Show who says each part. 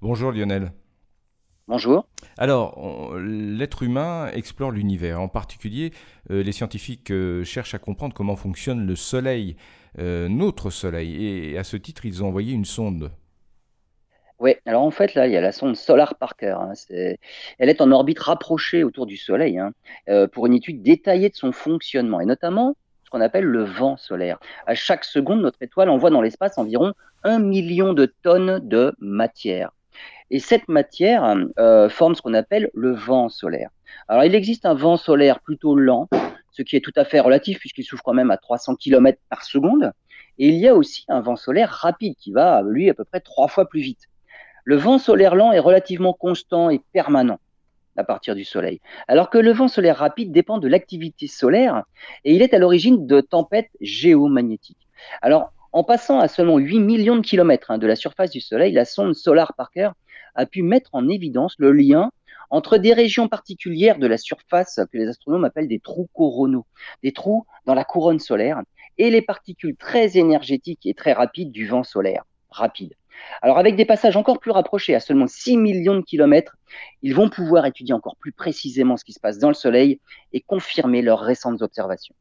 Speaker 1: Bonjour Lionel.
Speaker 2: Bonjour.
Speaker 1: Alors, l'être humain explore l'univers. En particulier, euh, les scientifiques euh, cherchent à comprendre comment fonctionne le Soleil, euh, notre Soleil. Et à ce titre, ils ont envoyé une sonde.
Speaker 2: Oui, alors en fait, là, il y a la sonde Solar Parker. Hein. Elle est en orbite rapprochée autour du Soleil hein, pour une étude détaillée de son fonctionnement, et notamment ce qu'on appelle le vent solaire. À chaque seconde, notre étoile envoie dans l'espace environ un million de tonnes de matière. Et cette matière euh, forme ce qu'on appelle le vent solaire. Alors il existe un vent solaire plutôt lent, ce qui est tout à fait relatif puisqu'il souffle quand même à 300 km par seconde. Et il y a aussi un vent solaire rapide qui va, lui, à peu près trois fois plus vite. Le vent solaire lent est relativement constant et permanent à partir du Soleil, alors que le vent solaire rapide dépend de l'activité solaire et il est à l'origine de tempêtes géomagnétiques. Alors, en passant à seulement 8 millions de kilomètres hein, de la surface du Soleil, la sonde Solar Parker a pu mettre en évidence le lien entre des régions particulières de la surface que les astronomes appellent des trous coronaux, des trous dans la couronne solaire, et les particules très énergétiques et très rapides du vent solaire, rapide. Alors avec des passages encore plus rapprochés, à seulement 6 millions de kilomètres, ils vont pouvoir étudier encore plus précisément ce qui se passe dans le Soleil et confirmer leurs récentes observations.